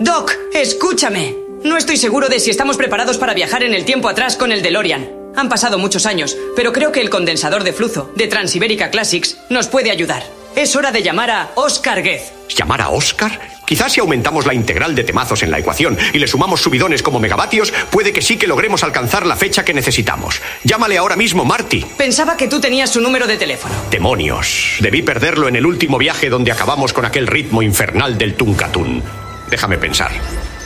Doc, escúchame. No estoy seguro de si estamos preparados para viajar en el tiempo atrás con el DeLorean. Han pasado muchos años, pero creo que el condensador de flujo de Transiberica Classics nos puede ayudar. Es hora de llamar a Oscar Gez. ¿Llamar a Oscar? Quizás si aumentamos la integral de temazos en la ecuación y le sumamos subidones como megavatios, puede que sí que logremos alcanzar la fecha que necesitamos. Llámale ahora mismo, Marty. Pensaba que tú tenías su número de teléfono. Demonios. Debí perderlo en el último viaje donde acabamos con aquel ritmo infernal del Tuncatún. Déjame pensar.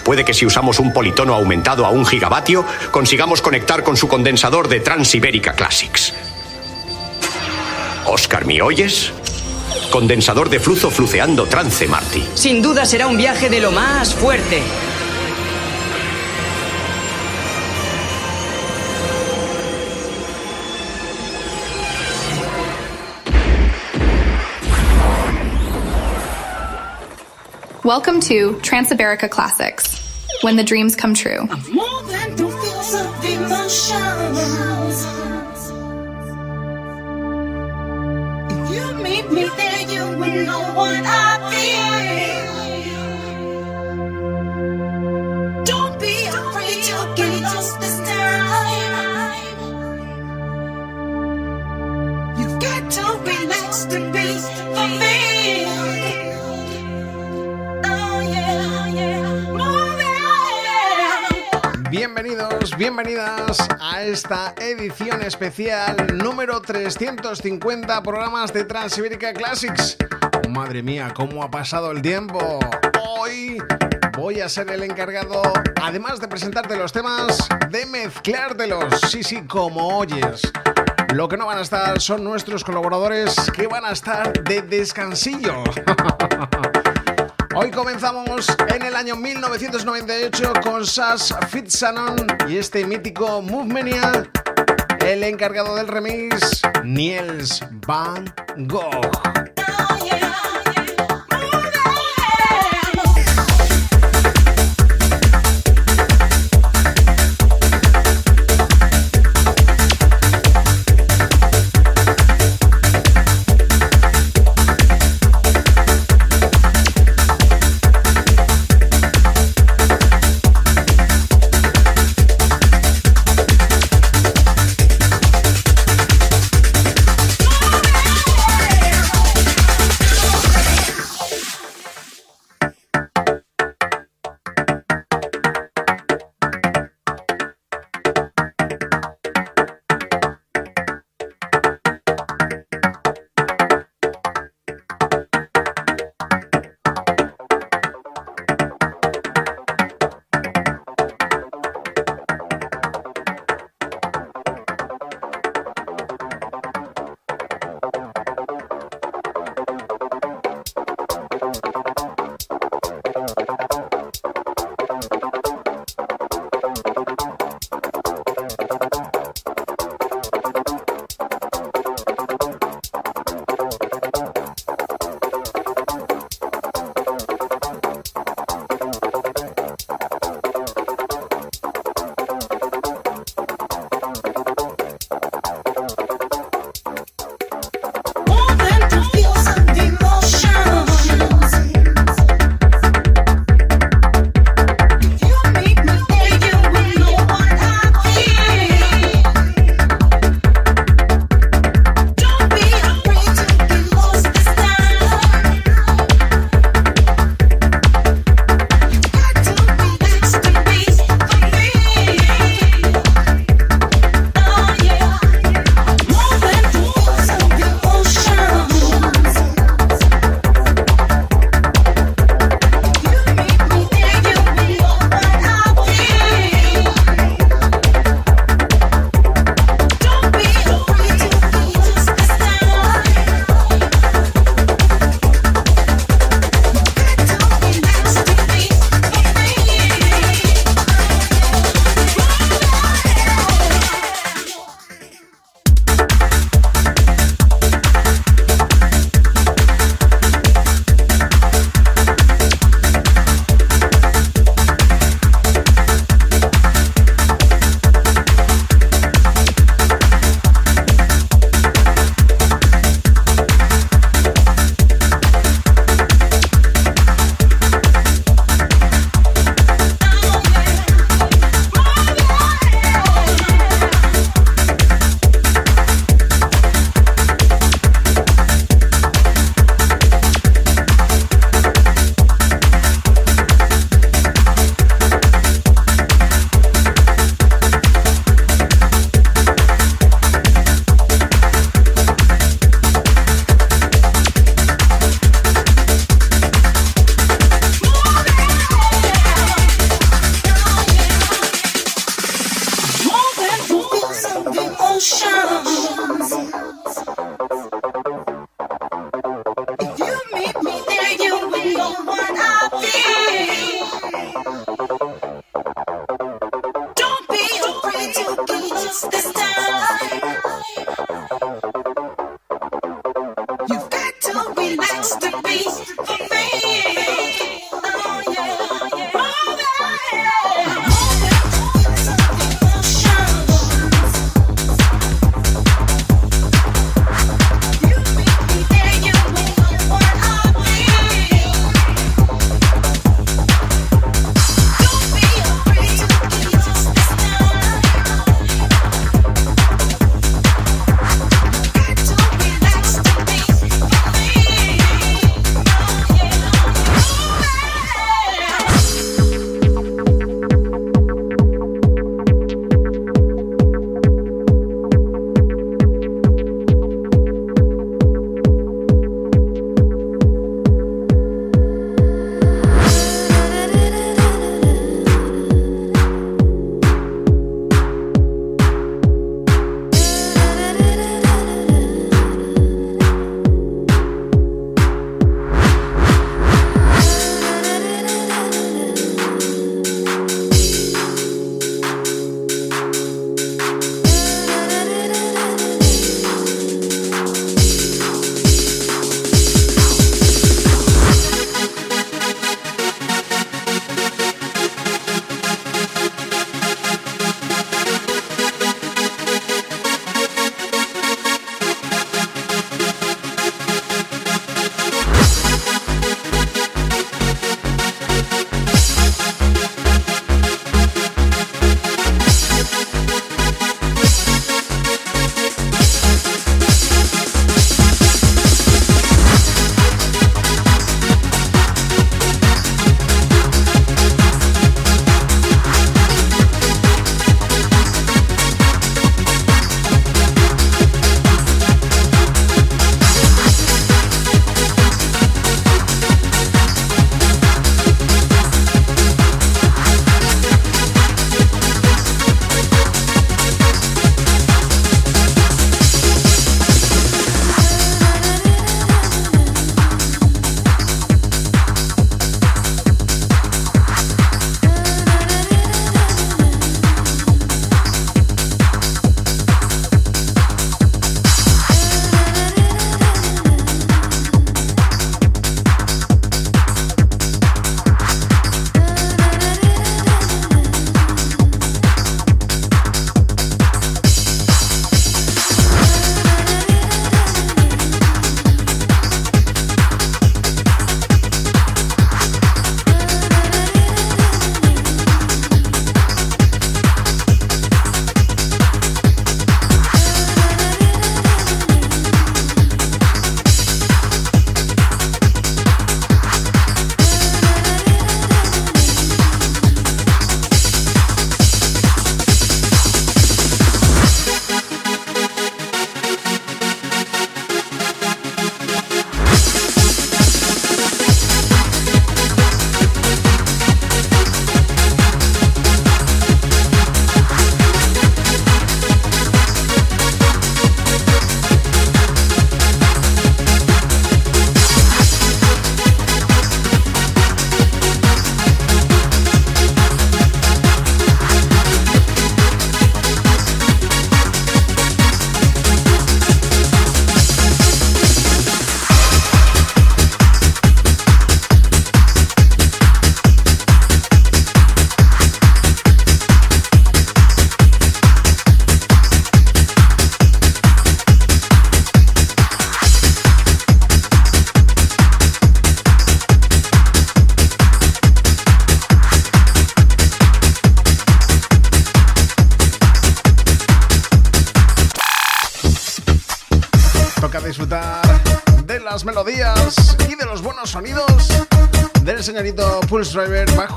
Puede que si usamos un politono aumentado a un gigavatio, consigamos conectar con su condensador de Transiberica Classics. Oscar, ¿me oyes? Condensador de flujo fluceando trance, Marty. Sin duda será un viaje de lo más fuerte. Welcome to Transiberica Classics, when the dreams come true. More than two feels Bienvenidos, bienvenidas a esta edición especial número 350 programas de Transiberica Classics. Madre mía, cómo ha pasado el tiempo. Hoy voy a ser el encargado, además de presentarte los temas, de mezclártelos. Sí, sí, como oyes. Lo que no van a estar son nuestros colaboradores que van a estar de descansillo. Hoy comenzamos en el año 1998 con Sash Fitzanon y este mítico Movemania. El encargado del remix, Niels Van Gogh.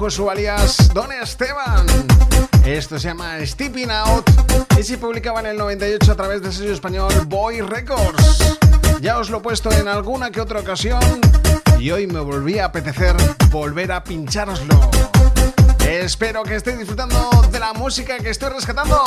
Driver bajo su alias Don Esteban. Esto se llama Stepping Out y se publicaba en el 98 a través del sello español Boy Records. Ya os lo he puesto en alguna que otra ocasión y hoy me volví a apetecer volver a pincharoslo. Espero que estéis disfrutando de la música que estoy rescatando.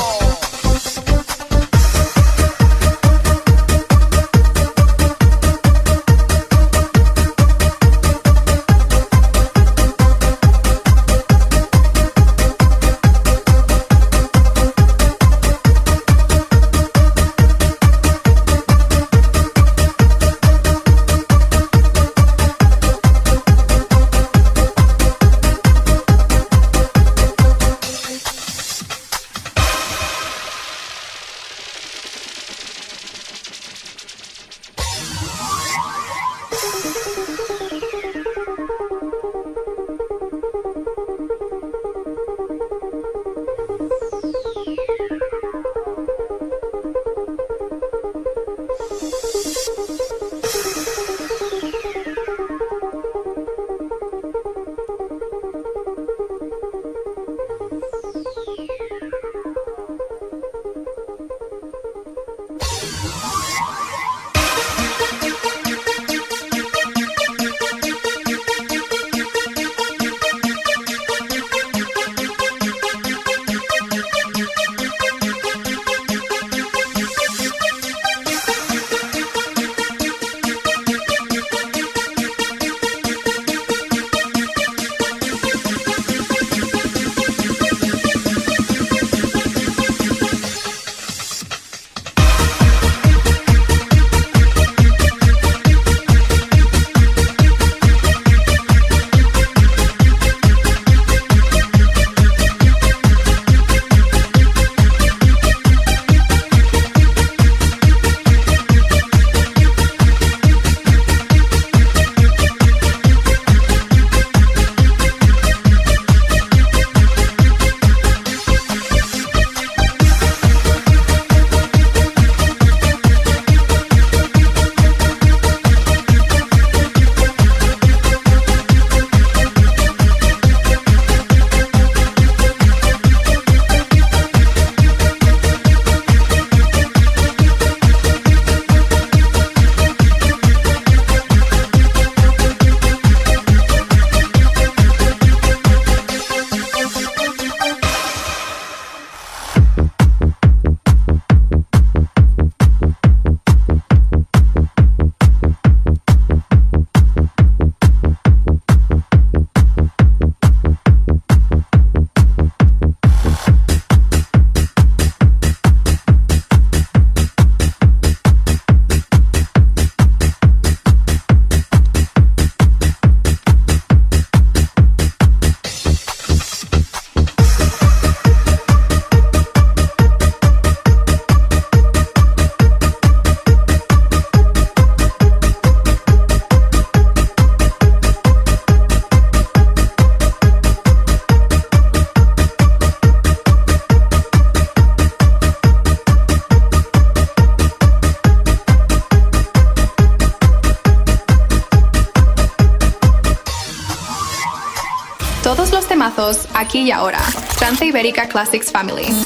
Ibérica Classics Family.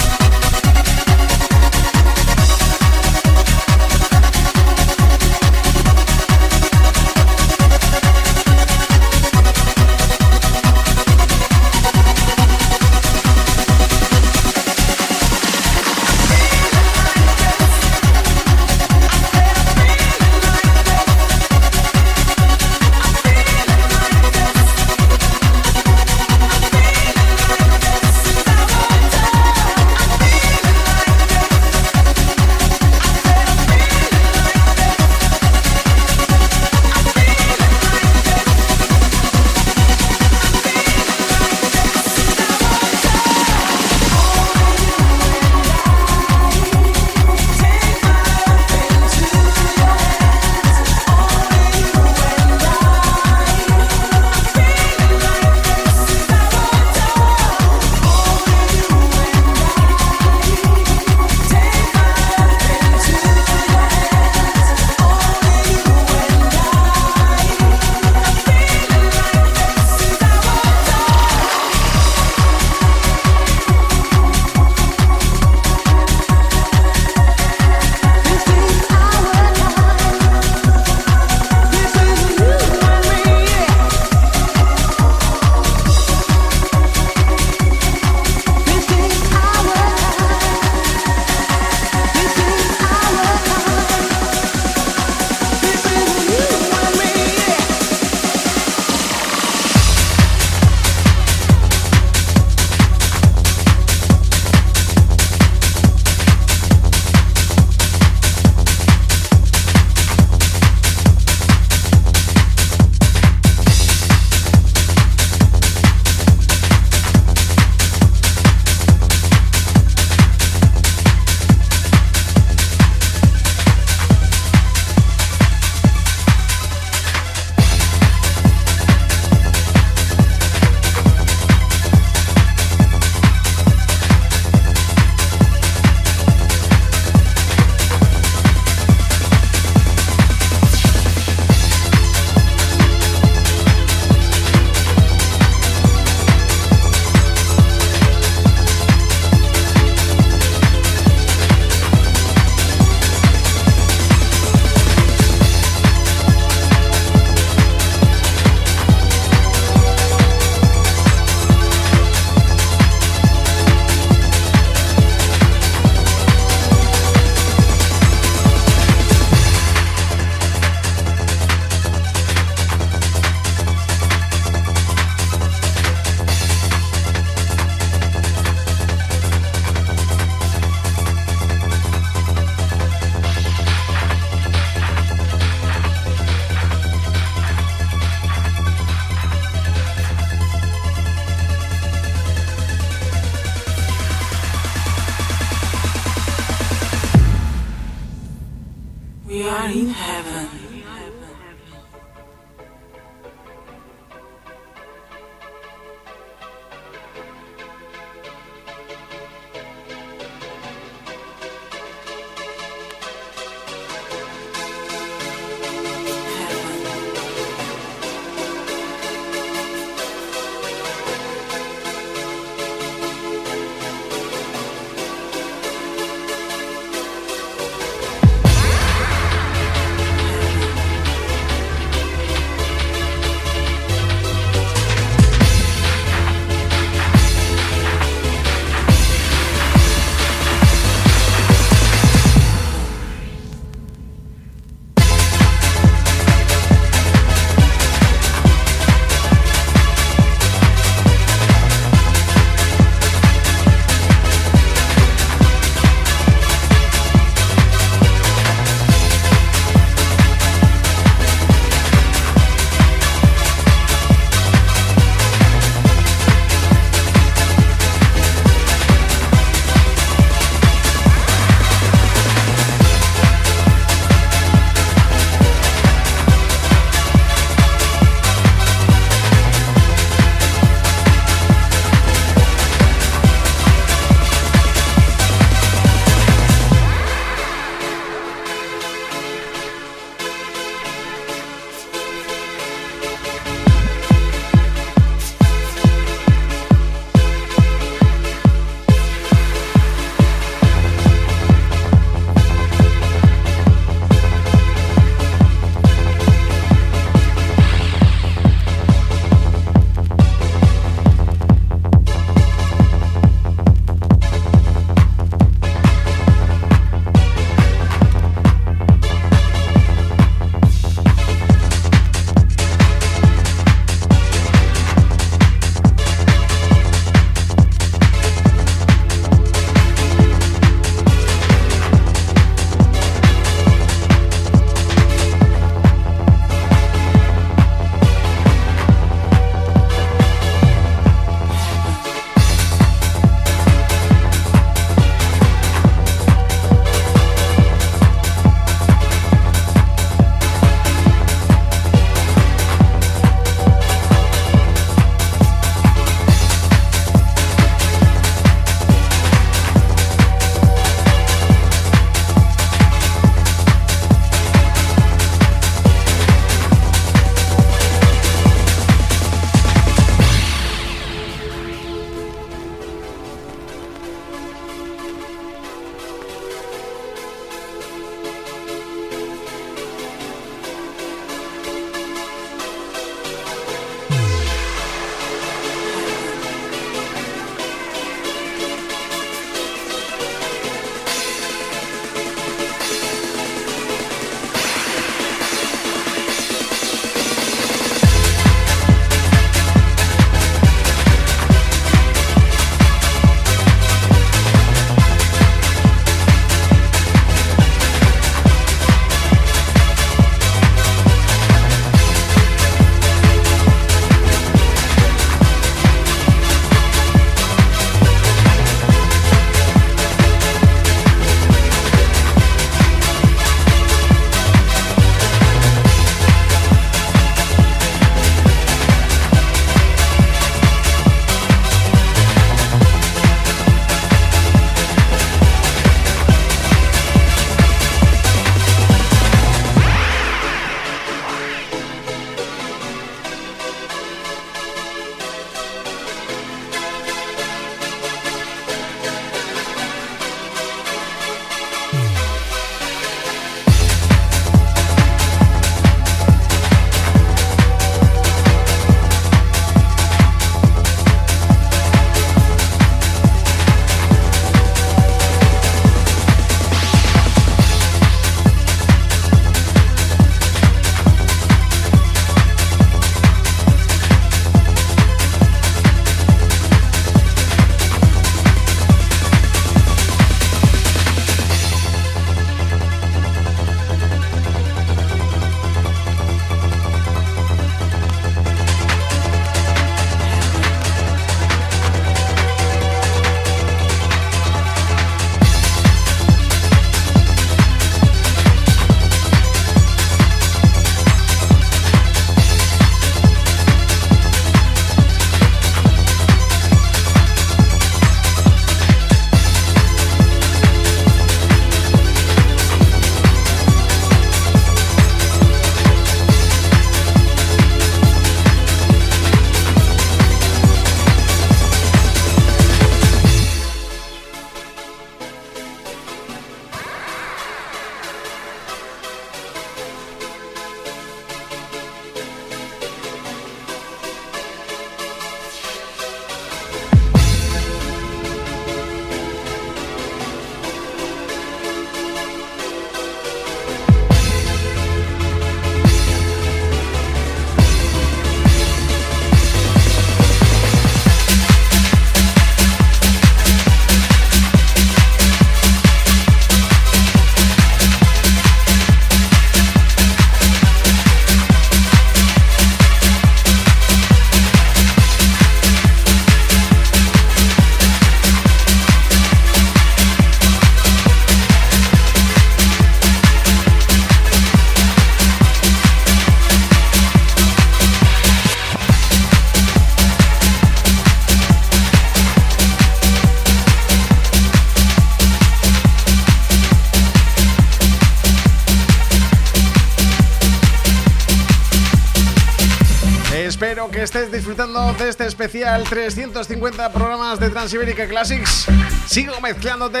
Estés disfrutando de este especial 350 programas de Transiberica Classics. Sigo mezclándote.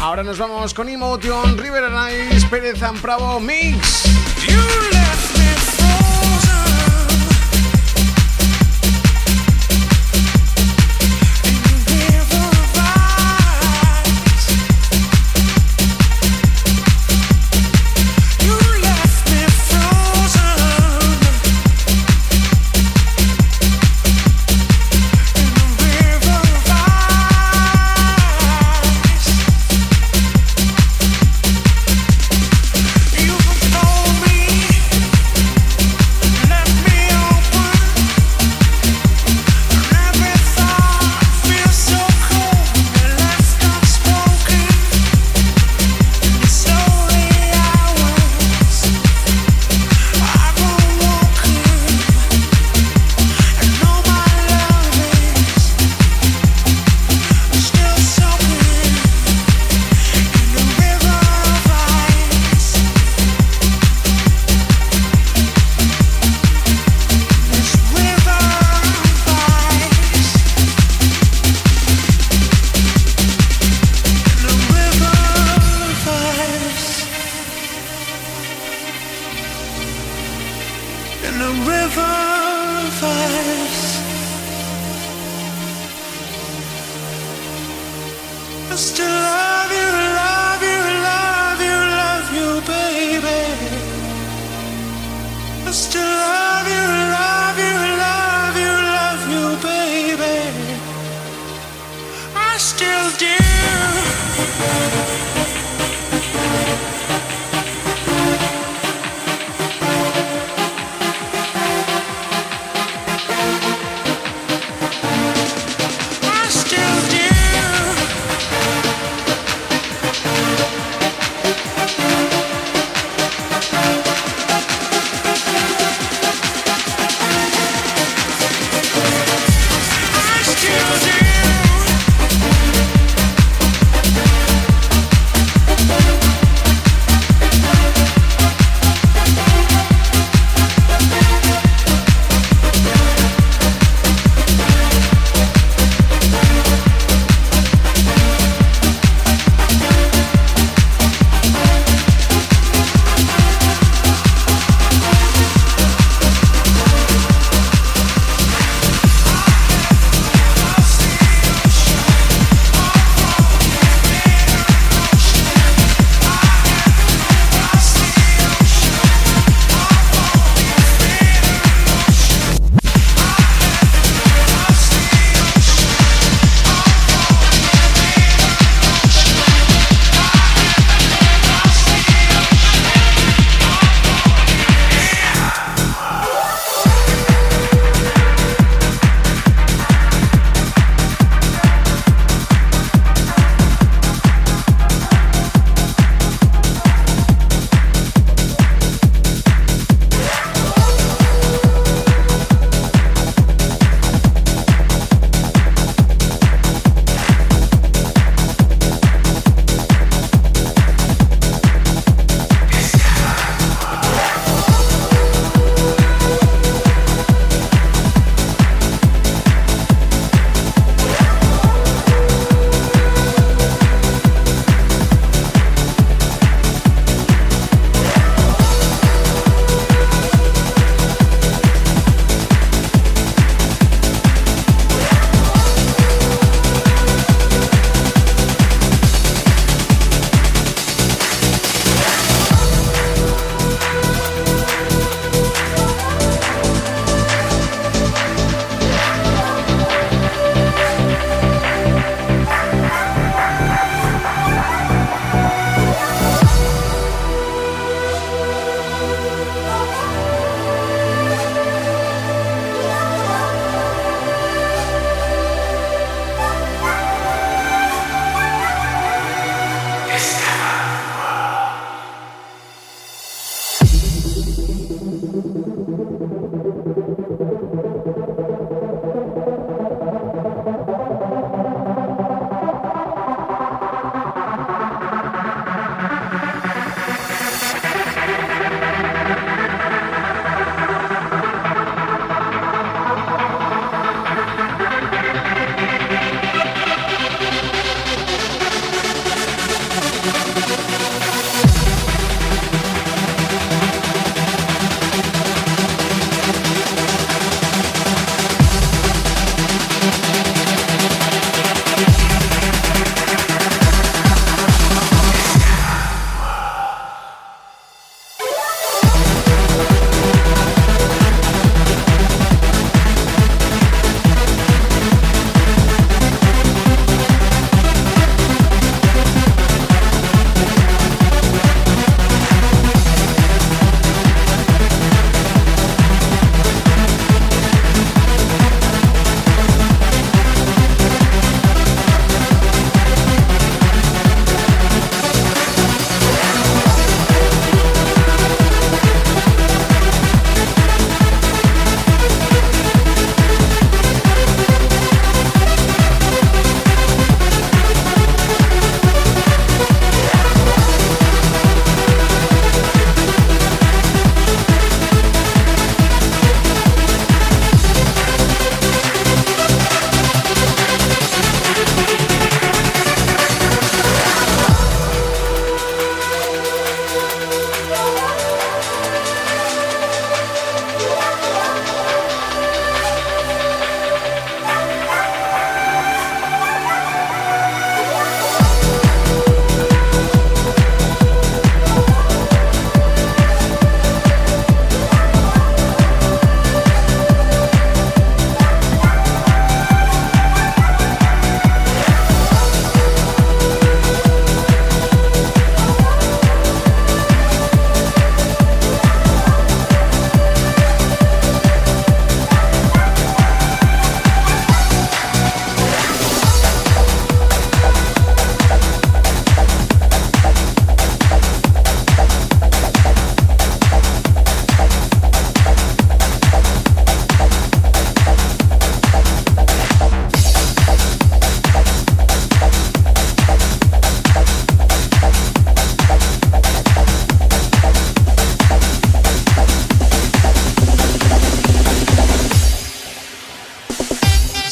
Ahora nos vamos con Emotion, River Ice, Pérez Pravo Mix.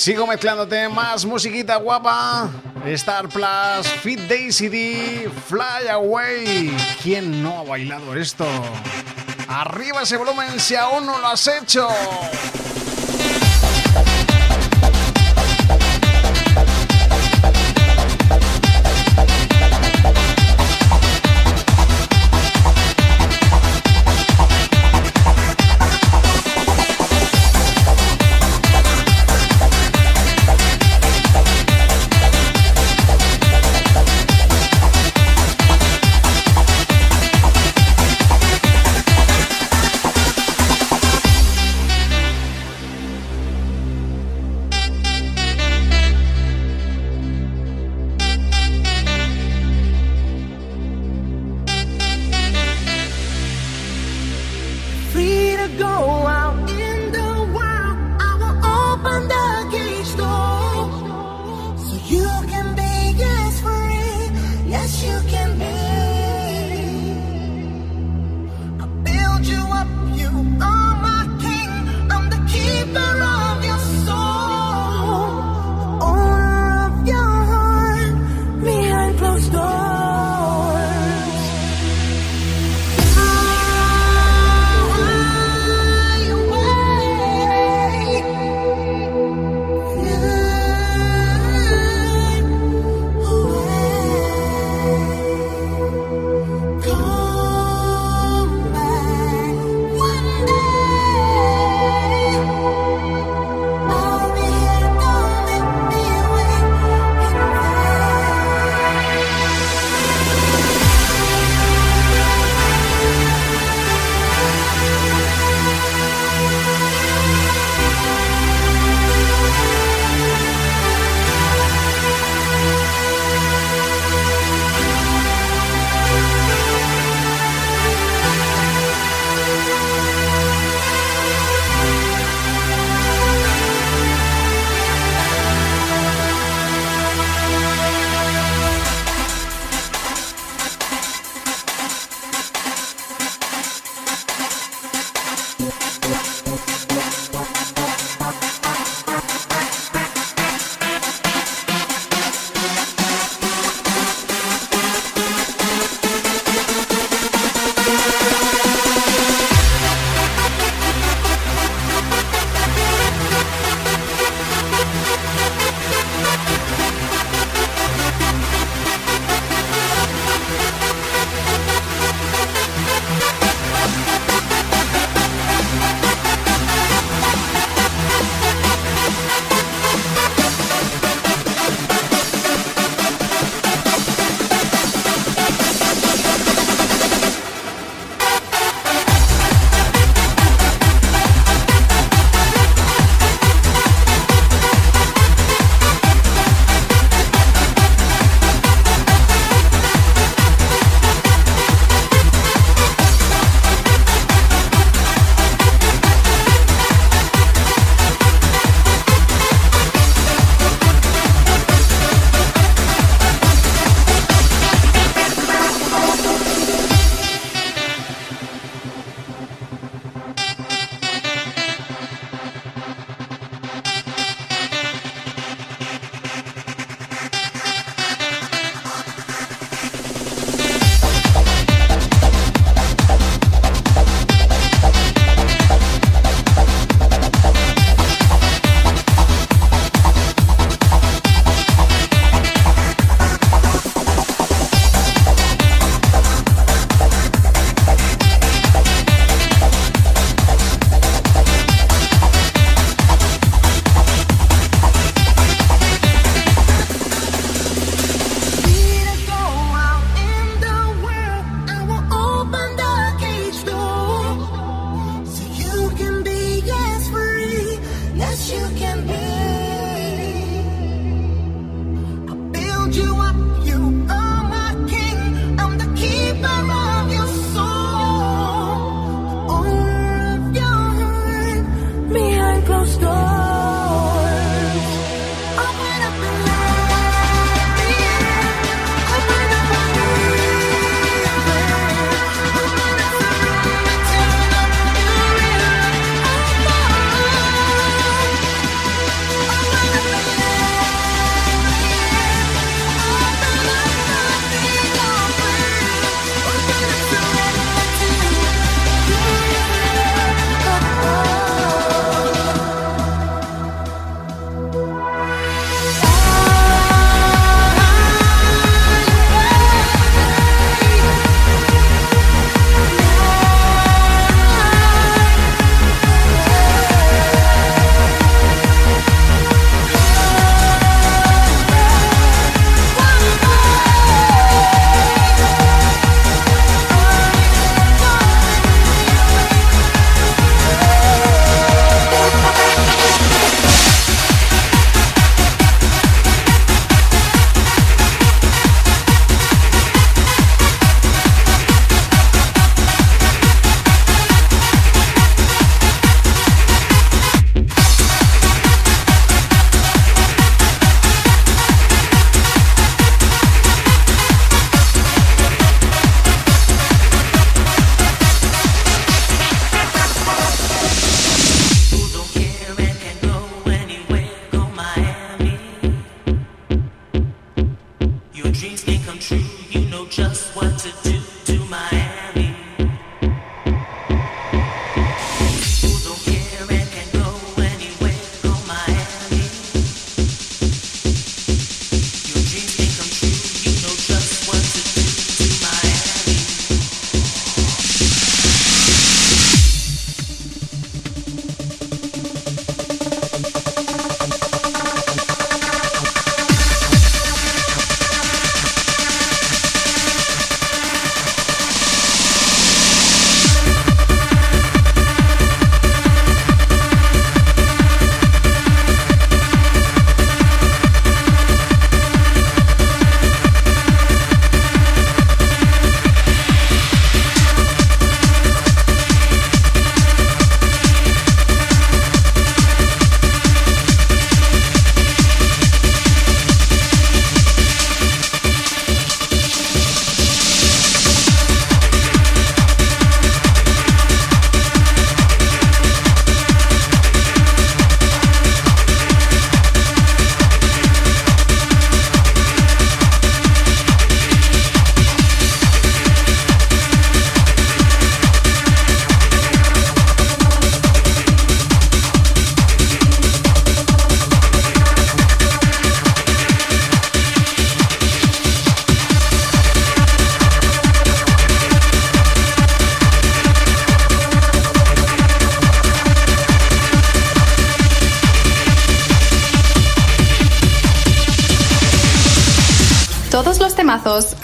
Sigo mezclándote más musiquita guapa. Star Plus, Fit Daisy D, Fly Away. ¿Quién no ha bailado esto? Arriba ese volumen si aún no lo has hecho.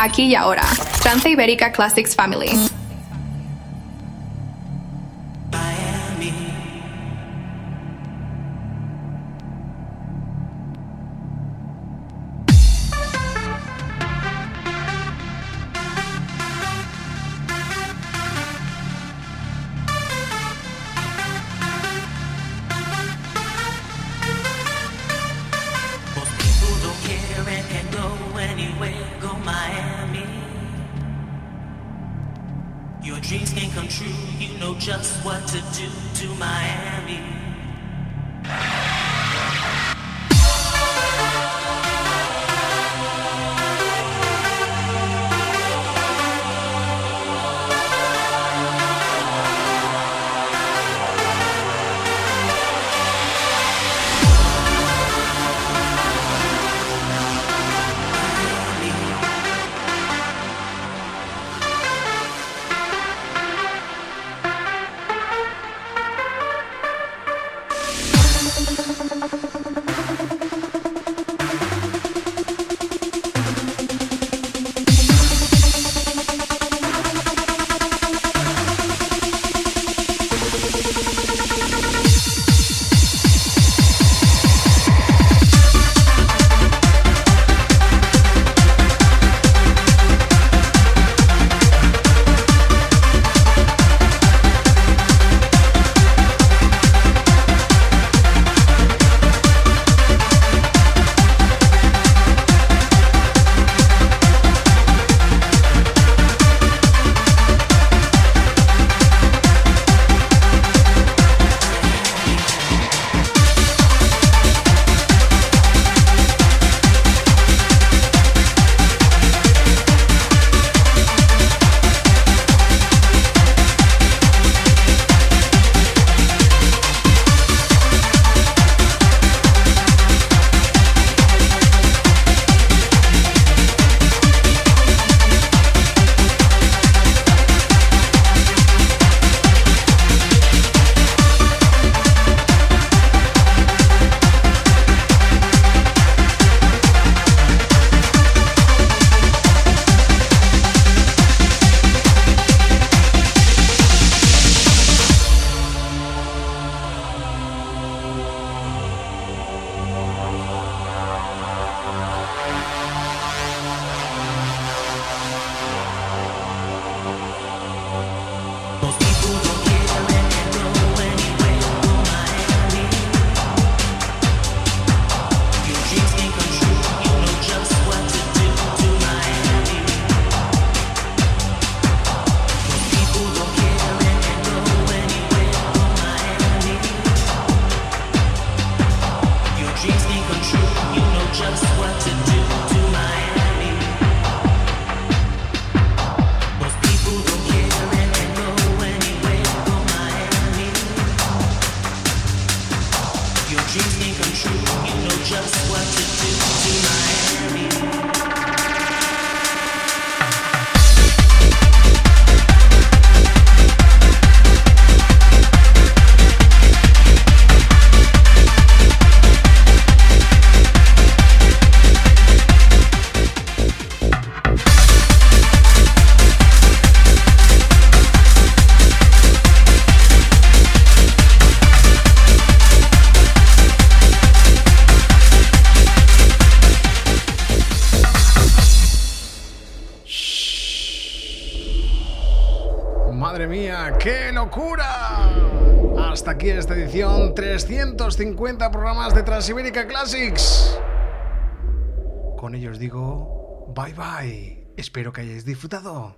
Aquí y ahora. Ibérica Classics Family. 350 programas de Transibérica Classics. Con ellos digo, bye bye. Espero que hayáis disfrutado